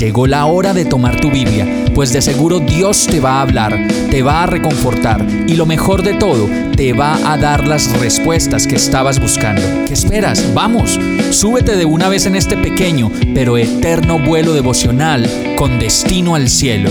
Llegó la hora de tomar tu Biblia, pues de seguro Dios te va a hablar, te va a reconfortar y lo mejor de todo, te va a dar las respuestas que estabas buscando. ¿Qué esperas? Vamos, súbete de una vez en este pequeño pero eterno vuelo devocional con destino al cielo.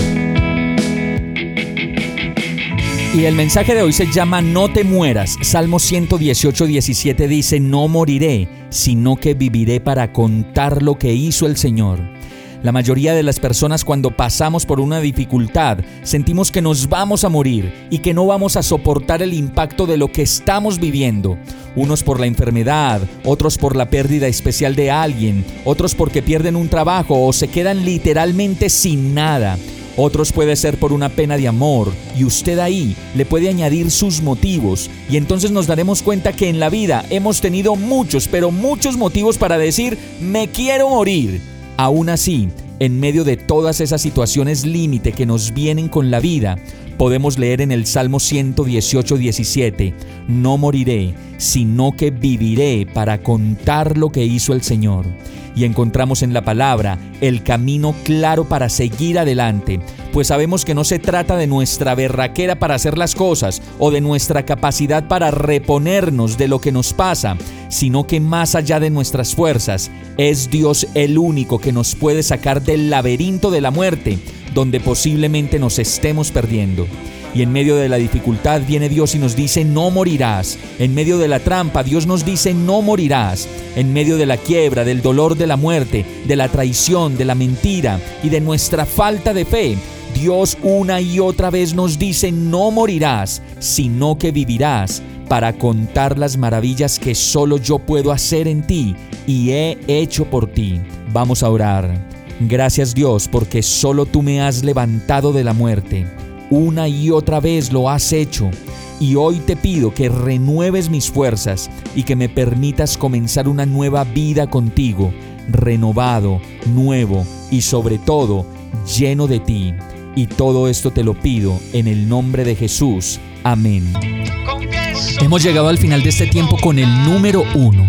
Y el mensaje de hoy se llama No te mueras. Salmo 118, 17 dice, No moriré, sino que viviré para contar lo que hizo el Señor. La mayoría de las personas cuando pasamos por una dificultad sentimos que nos vamos a morir y que no vamos a soportar el impacto de lo que estamos viviendo. Unos por la enfermedad, otros por la pérdida especial de alguien, otros porque pierden un trabajo o se quedan literalmente sin nada. Otros puede ser por una pena de amor y usted ahí le puede añadir sus motivos y entonces nos daremos cuenta que en la vida hemos tenido muchos, pero muchos motivos para decir me quiero morir. Aún así, en medio de todas esas situaciones límite que nos vienen con la vida, podemos leer en el Salmo 118, 17, no moriré, sino que viviré para contar lo que hizo el Señor. Y encontramos en la palabra el camino claro para seguir adelante, pues sabemos que no se trata de nuestra berraquera para hacer las cosas o de nuestra capacidad para reponernos de lo que nos pasa, sino que más allá de nuestras fuerzas, es Dios el único que nos puede sacar del laberinto de la muerte, donde posiblemente nos estemos perdiendo. Y en medio de la dificultad viene Dios y nos dice, no morirás. En medio de la trampa, Dios nos dice, no morirás. En medio de la quiebra, del dolor de la muerte, de la traición, de la mentira y de nuestra falta de fe, Dios una y otra vez nos dice, no morirás, sino que vivirás para contar las maravillas que solo yo puedo hacer en ti y he hecho por ti. Vamos a orar. Gracias Dios porque solo tú me has levantado de la muerte. Una y otra vez lo has hecho. Y hoy te pido que renueves mis fuerzas y que me permitas comenzar una nueva vida contigo, renovado, nuevo y sobre todo lleno de ti. Y todo esto te lo pido en el nombre de Jesús. Amén. Hemos llegado al final de este tiempo con el número uno.